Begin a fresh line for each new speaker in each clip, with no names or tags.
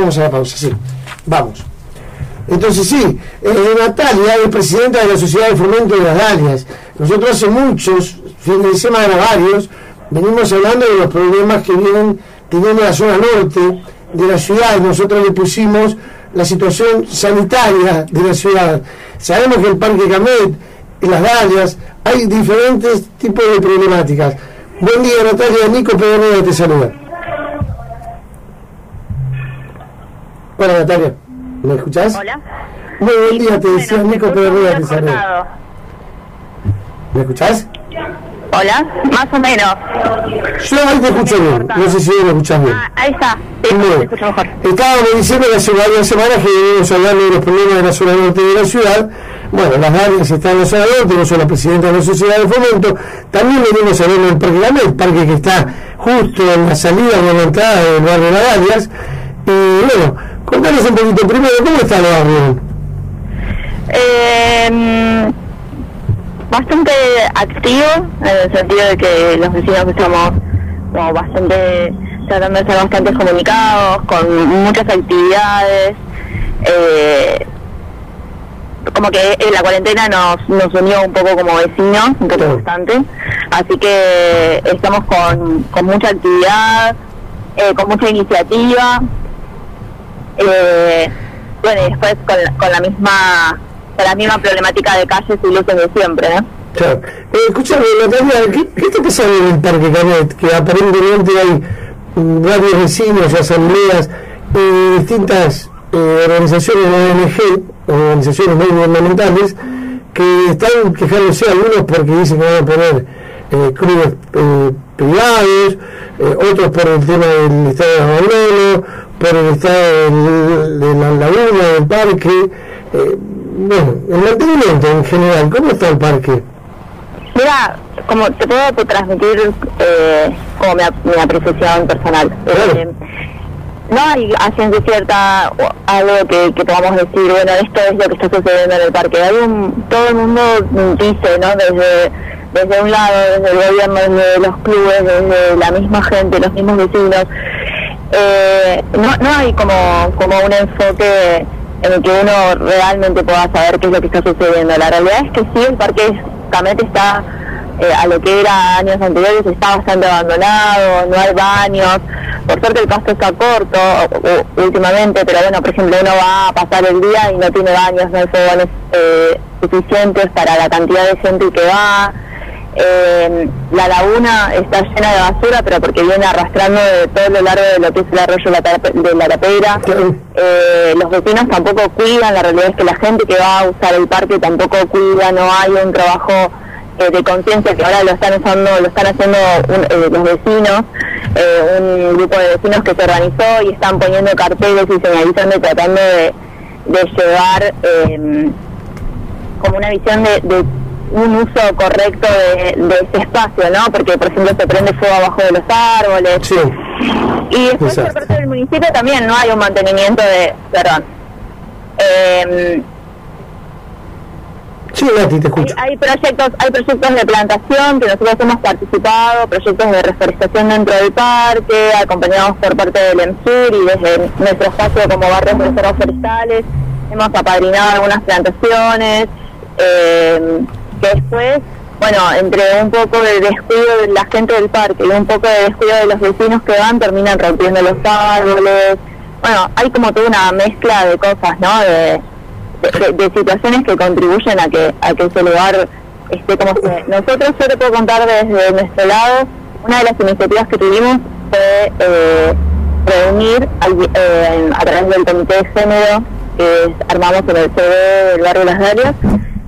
vamos a la pausa, sí. Vamos. Entonces sí, eh, Natalia es presidenta de la Sociedad de Fomento de las Dalias. Nosotros hace muchos, fines de semana varios, venimos hablando de los problemas que vienen teniendo la zona norte de la ciudad. Nosotros le pusimos la situación sanitaria de la ciudad. Sabemos que el Parque Camet, en las Dalias, hay diferentes tipos de problemáticas. Buen día Natalia, Nico Pedro te saluda. Hola Natalia. ¿Me escuchás?
Hola.
Muy buen día, te decía Nico Pedro te saluda. ¿Me escuchás?
Hola, más o menos.
Yo ahí te escucho bien, no sé si me escuchás bien.
Ah, ahí está, sí,
Bueno,
te escucho mejor.
estábamos diciendo que hace varias semanas que venimos hablando de los problemas de la zona norte de la ciudad. Bueno, las áreas están en la zona norte, no soy la presidenta de la sociedad de fomento. También venimos hablando del Parque el parque que está justo en la salida en la entrada del barrio Las Dalias. Y bueno, contanos un poquito primero, ¿cómo está el barrio?
Eh, bastante activo, en el sentido de que los vecinos estamos como bastante tratando de ser bastante comunicados, con muchas actividades. Eh, como que eh, la cuarentena nos, nos unió un poco como vecinos, un poco
Claro.
bastante. Así que estamos con, con mucha actividad, eh, con mucha iniciativa. Eh, bueno, y después con, con la misma con la misma problemática de calles y luces de siempre, ¿no?
Claro. Eh, escúchame, Natalia, ¿qué, ¿qué está pasando en el Parque Canet? Que aparentemente hay varios vecinos y asambleas y distintas eh, organizaciones de ONG, organizaciones no gubernamentales, que están quejándose algunos porque dicen que van a poner eh, clubes eh, privados, eh, otros por el tema del estado de abandono, por el estado de la laguna, del parque. eh, bueno, el mantenimiento en general, ¿cómo está el parque?
Mira, como te puedo transmitir eh, como mi, ap- mi apreciación personal.
Claro.
Eh, no hay a ciencia cierta algo que, que podamos decir, bueno, esto es lo que está sucediendo en el parque. Hay un, todo el mundo dice, ¿no? Desde, desde un lado, desde el gobierno, desde los clubes, desde la misma gente, los mismos vecinos. Eh, no, no hay como, como un enfoque en el que uno realmente pueda saber qué es lo que está sucediendo. La realidad es que sí, el parque Camet está eh, a lo que era años anteriores, está bastante abandonado, no hay baños. Por suerte el pasto está corto u- últimamente, pero bueno, por ejemplo, uno va a pasar el día y no tiene baños, no hay fogones eh, suficientes para la cantidad de gente que va. Eh, la laguna está llena de basura, pero porque viene arrastrando de todo lo largo de lo que es el arroyo de la tapera. Eh, los vecinos tampoco cuidan, la realidad es que la gente que va a usar el parque tampoco cuida, no hay un trabajo eh, de conciencia que ahora lo están usando, lo están haciendo un- eh, los vecinos, un grupo de vecinos que se organizó y están poniendo carteles y señalizando y tratando de, de llevar como una visión de, de un uso correcto de, de ese espacio, ¿no? Porque, por ejemplo, se prende fuego abajo de los árboles.
Sí.
Y después por parte del municipio también no hay un mantenimiento de... Perdón. Eh,
Sí, Nati, te escucho.
hay proyectos hay proyectos de plantación que nosotros hemos participado, proyectos de reforestación dentro del parque, acompañados por parte del EMSUR y desde nuestro espacio como barrios de reservas forestales. Hemos apadrinado algunas plantaciones eh, que después, bueno, entre un poco de descuido de la gente del parque y un poco de descuido de los vecinos que van, terminan rompiendo los árboles. Bueno, hay como toda una mezcla de cosas, ¿no? De, situaciones que contribuyen a que a que ese lugar esté como esté. Nosotros yo te puedo contar desde nuestro lado, una de las iniciativas que tuvimos fue eh, reunir eh, a través del comité de género que armamos en el CD del barrio Las Dalias,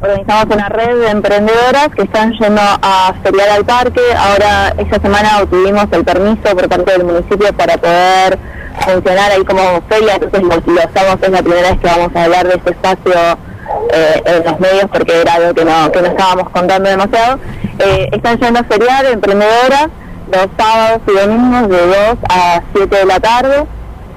organizamos una red de emprendedoras que están yendo a feriar al parque. Ahora, esta semana obtuvimos el permiso por parte del municipio para poder funcionar ahí como feria, entonces lo, es la primera vez que vamos a hablar de este espacio eh, en los medios porque era algo que no, que no estábamos contando demasiado. Eh, están yendo a feriar emprendedoras los sábados y domingos de 2 a 7 de la tarde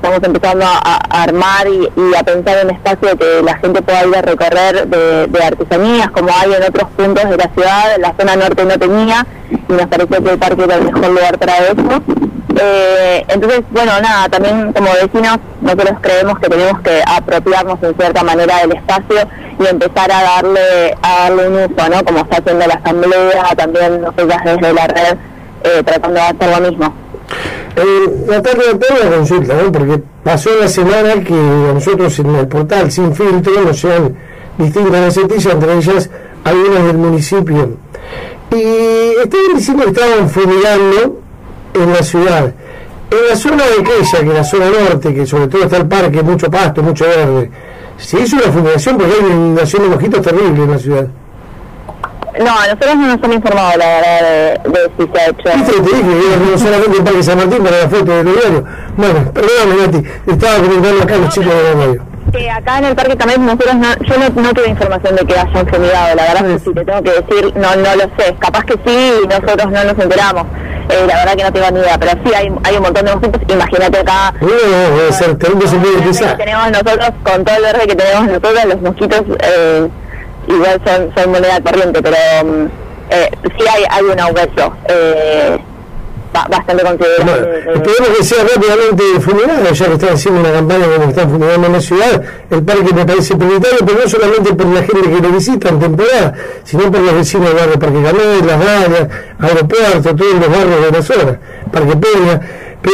estamos empezando a, armar y, a pensar en espacio que la gente pueda ir a recorrer de, artesanías, como hay en otros puntos de la ciudad, la zona norte no tenía, y nos pareció que el parque era el mejor lugar para eso. Eh, entonces, bueno, nada, también como vecinos, nosotros creemos que tenemos que apropiarnos en cierta manera del espacio y empezar a darle, a darle un uso, ¿no? Como está haciendo la asamblea, también nosotras desde la red, eh, tratando de hacer lo mismo.
Eh, Natalia, tengo una consulta, ¿no? porque pasó la semana que nosotros en el portal Sin Filtro nos llegan distintas noticias, entre ellas algunas del municipio. Y estaban diciendo que estaban fumigando en la ciudad. En la zona de Quella, que es la zona norte, que sobre todo está el parque, mucho pasto, mucho verde, se hizo una fumigación porque hay una inundación de mosquitos terrible en la ciudad.
No, a nosotros no nos han informado la verdad de, de si se ha hecho.
¿Viste te dije? Que no solamente el Parque San Martín para la foto del diario. Bueno, perdóname, Nati, estaba comentando acá los chicos de la radio.
Que acá en el parque también nosotros no, yo no, no tuve información de que hayan fumigado, la verdad es que si te tengo que decir, no no lo sé, capaz que sí y nosotros no nos enteramos. Eh, la verdad que no tengo ni idea, pero sí hay, hay un montón de mosquitos, imagínate acá.
No, ser, tenemos
nosotros, con todo el verde que tenemos nosotros, los mosquitos eh, igual son, son moneda corriente, pero mm, eh, sí hay, hay un aumento. Eh, bastante considerable.
Bueno, esperemos que sea rápidamente fumigado, ya que están haciendo una campaña como están fumigando en la ciudad. El parque me parece prioritario, pero no solamente por la gente que lo visita en temporada, sino por los vecinos del barrio Parque Canel, Las Vallas, Aeropuerto, todos los barrios de la zona, Parque Peña.
Sí,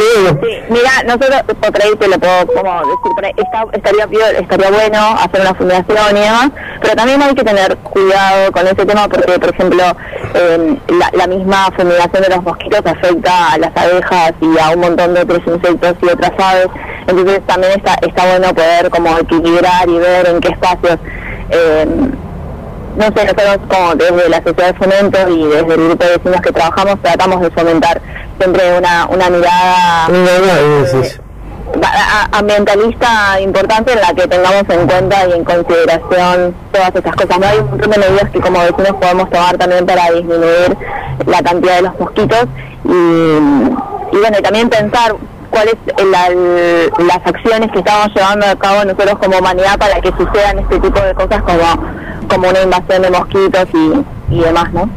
mira, nosotros, por ahí te lo puedo como decir, está, estaría, estaría bueno hacer una fundación y demás, pero también hay que tener cuidado con ese tema porque, por ejemplo, eh, la, misma fumigación de los mosquitos afecta a las abejas y a un montón de otros insectos y otras aves, entonces también está, está bueno poder como equilibrar y ver en qué espacios... Eh, no sé, nosotros como desde la sociedad de fomento y desde el grupo de vecinos que trabajamos tratamos de fomentar siempre una, una mirada eh, ambientalista importante en la que tengamos en cuenta y en consideración todas estas cosas. No hay un montón de medidas que como vecinos podemos tomar también para disminuir la cantidad de los mosquitos y, y bueno, y también pensar cuáles las acciones que estamos llevando a cabo nosotros como humanidad para que sucedan este tipo de cosas como, como una invasión de mosquitos y, y demás, ¿no?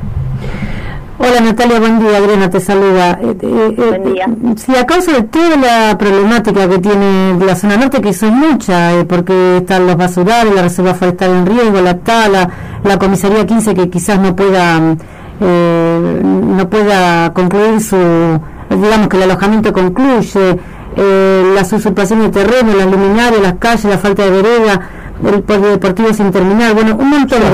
Hola Natalia, buen día, Adriana te saluda.
Eh, eh, eh, buen día.
Si a causa de toda la problemática que tiene la zona norte, que son mucha, porque están los basurales, la reserva forestal en riesgo, la tala, la comisaría 15 que quizás no pueda no pueda concluir su, digamos que el alojamiento concluye, las usurpaciones de terreno, las luminarias, las calles, la falta de vereda, el polideportivo sin terminar, bueno, un montón de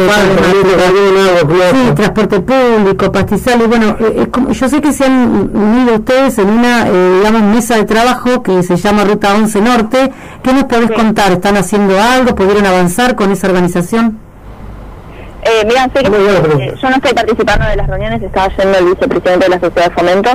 sí, transporte público, pastizales, bueno, eh, yo sé que se han unido ustedes en una, eh, digamos, mesa de trabajo que se llama Ruta 11 Norte, ¿qué nos podés contar? ¿Están haciendo algo? ¿Pudieron avanzar con esa organización?
Eh, mira, sé que eh, yo no estoy participando de las reuniones, estaba yendo el vicepresidente de la Sociedad de Fomento.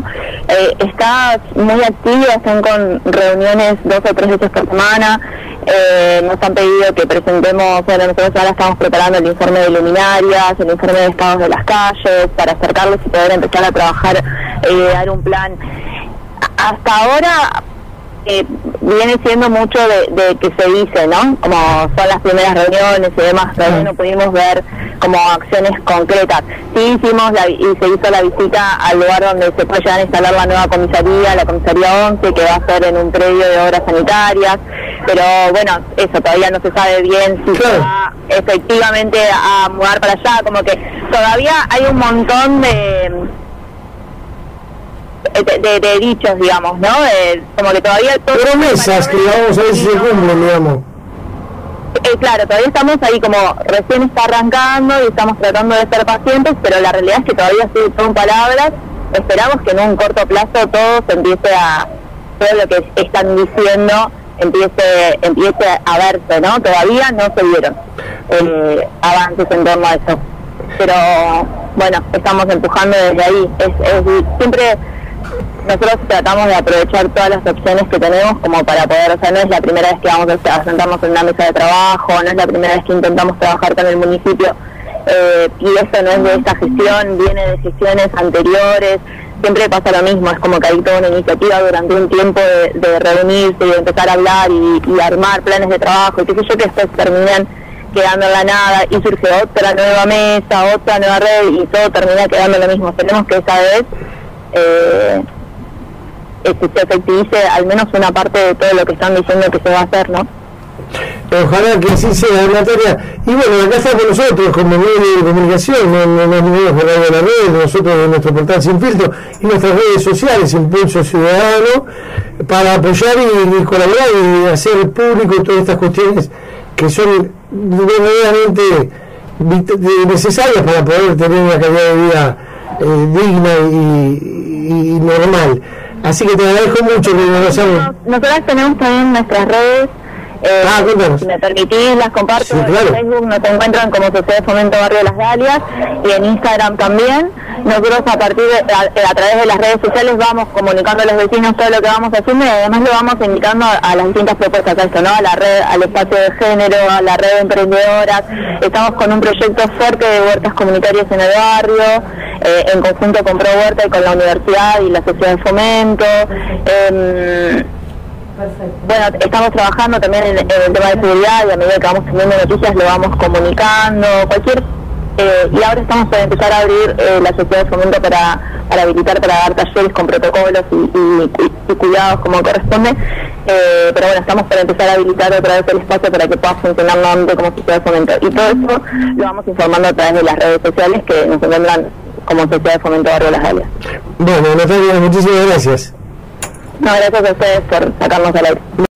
Eh, está muy activo, están con reuniones dos o tres veces por semana. Eh, nos han pedido que presentemos, bueno, nosotros ahora estamos preparando el informe de luminarias, el informe de estados de las calles, para acercarlos y poder empezar a trabajar, eh, dar un plan. Hasta ahora eh, viene siendo mucho de, que se dice, ¿no? Como son las primeras reuniones y demás, todavía no pudimos ver como acciones concretas. Sí hicimos la, y se hizo la visita al lugar donde se puede a instalar la nueva comisaría, la comisaría 11, que va a ser en un predio de obras sanitarias, pero bueno, eso todavía no se sabe bien si se va efectivamente a mudar para allá, como que todavía hay un montón de de, de, dichos, digamos, ¿no? como que todavía...
Todo Promesas que vamos a ver si se cumplen, digamos.
Eh, claro, todavía estamos ahí como recién está arrancando y estamos tratando de ser pacientes, pero la realidad es que todavía sí son palabras. Esperamos que en un corto plazo todo se empiece a, todo lo que están diciendo empiece empiece a verse, ¿no? Todavía no se vieron eh, avances en torno a eso. Pero bueno, estamos empujando desde ahí. Es, es siempre nosotros tratamos de aprovechar todas las opciones que tenemos como para poder, o sea, no es la primera vez que vamos a sentarnos en una mesa de trabajo, no es la primera vez que intentamos trabajar con el municipio, eh, y eso no es de esta gestión, viene de gestiones anteriores, siempre pasa lo mismo, es como que hay toda una iniciativa durante un tiempo de, reunirse y de empezar a hablar y, armar planes de trabajo y qué sé yo, que después terminan quedando en la nada y surge otra nueva mesa, otra nueva red y todo termina quedando lo mismo. Esperemos que esa vez eh, este, se efectivice al menos una parte de todo lo que están diciendo que se va a hacer, ¿no?
Ojalá que así sea, Natalia. Y bueno, acá está nosotros como medio de comunicación, no, no, no de la red, nosotros en nuestro portal Sin Filtro y nuestras redes sociales, Impulso Ciudadano, para apoyar y, colaborar y hacer público todas estas cuestiones que son verdaderamente necesarias para poder tener una calidad de vida eh, digna y, normal. Así que te agradezco mucho que
nos Nosotras tenemos también nuestras redes eh, ah, si me permitís, las comparto en Facebook, nos encuentran como Sociedad de Fomento Barrio Las Dalias y en Instagram también. Nosotros a partir de, a, través de las redes sociales vamos comunicando a los vecinos todo lo que vamos haciendo y además lo vamos indicando a, las distintas propuestas a esto, ¿no? A la red, al espacio de género, a la red de emprendedoras. Estamos con un proyecto fuerte de huertas comunitarias en el barrio, eh, en conjunto con Pro Huerta y con la universidad y la sociedad de fomento. Eh, bueno, estamos trabajando también en, el tema de seguridad y a medida que vamos teniendo noticias lo vamos comunicando, cualquier eh, y ahora estamos para empezar a abrir eh, la sociedad de fomento para, para habilitar, para dar talleres con protocolos y, cuidados como corresponde. Eh, pero bueno, estamos para empezar a habilitar otra vez el espacio para que pueda funcionar nuevamente como sociedad de fomento. Y todo eso lo vamos informando a través de las redes sociales que nos encuentran como sociedad de fomento Barrio Las Galias.
Bueno, Natalia, muchísimas gracias.
No, gracias a ustedes por sacarnos al aire.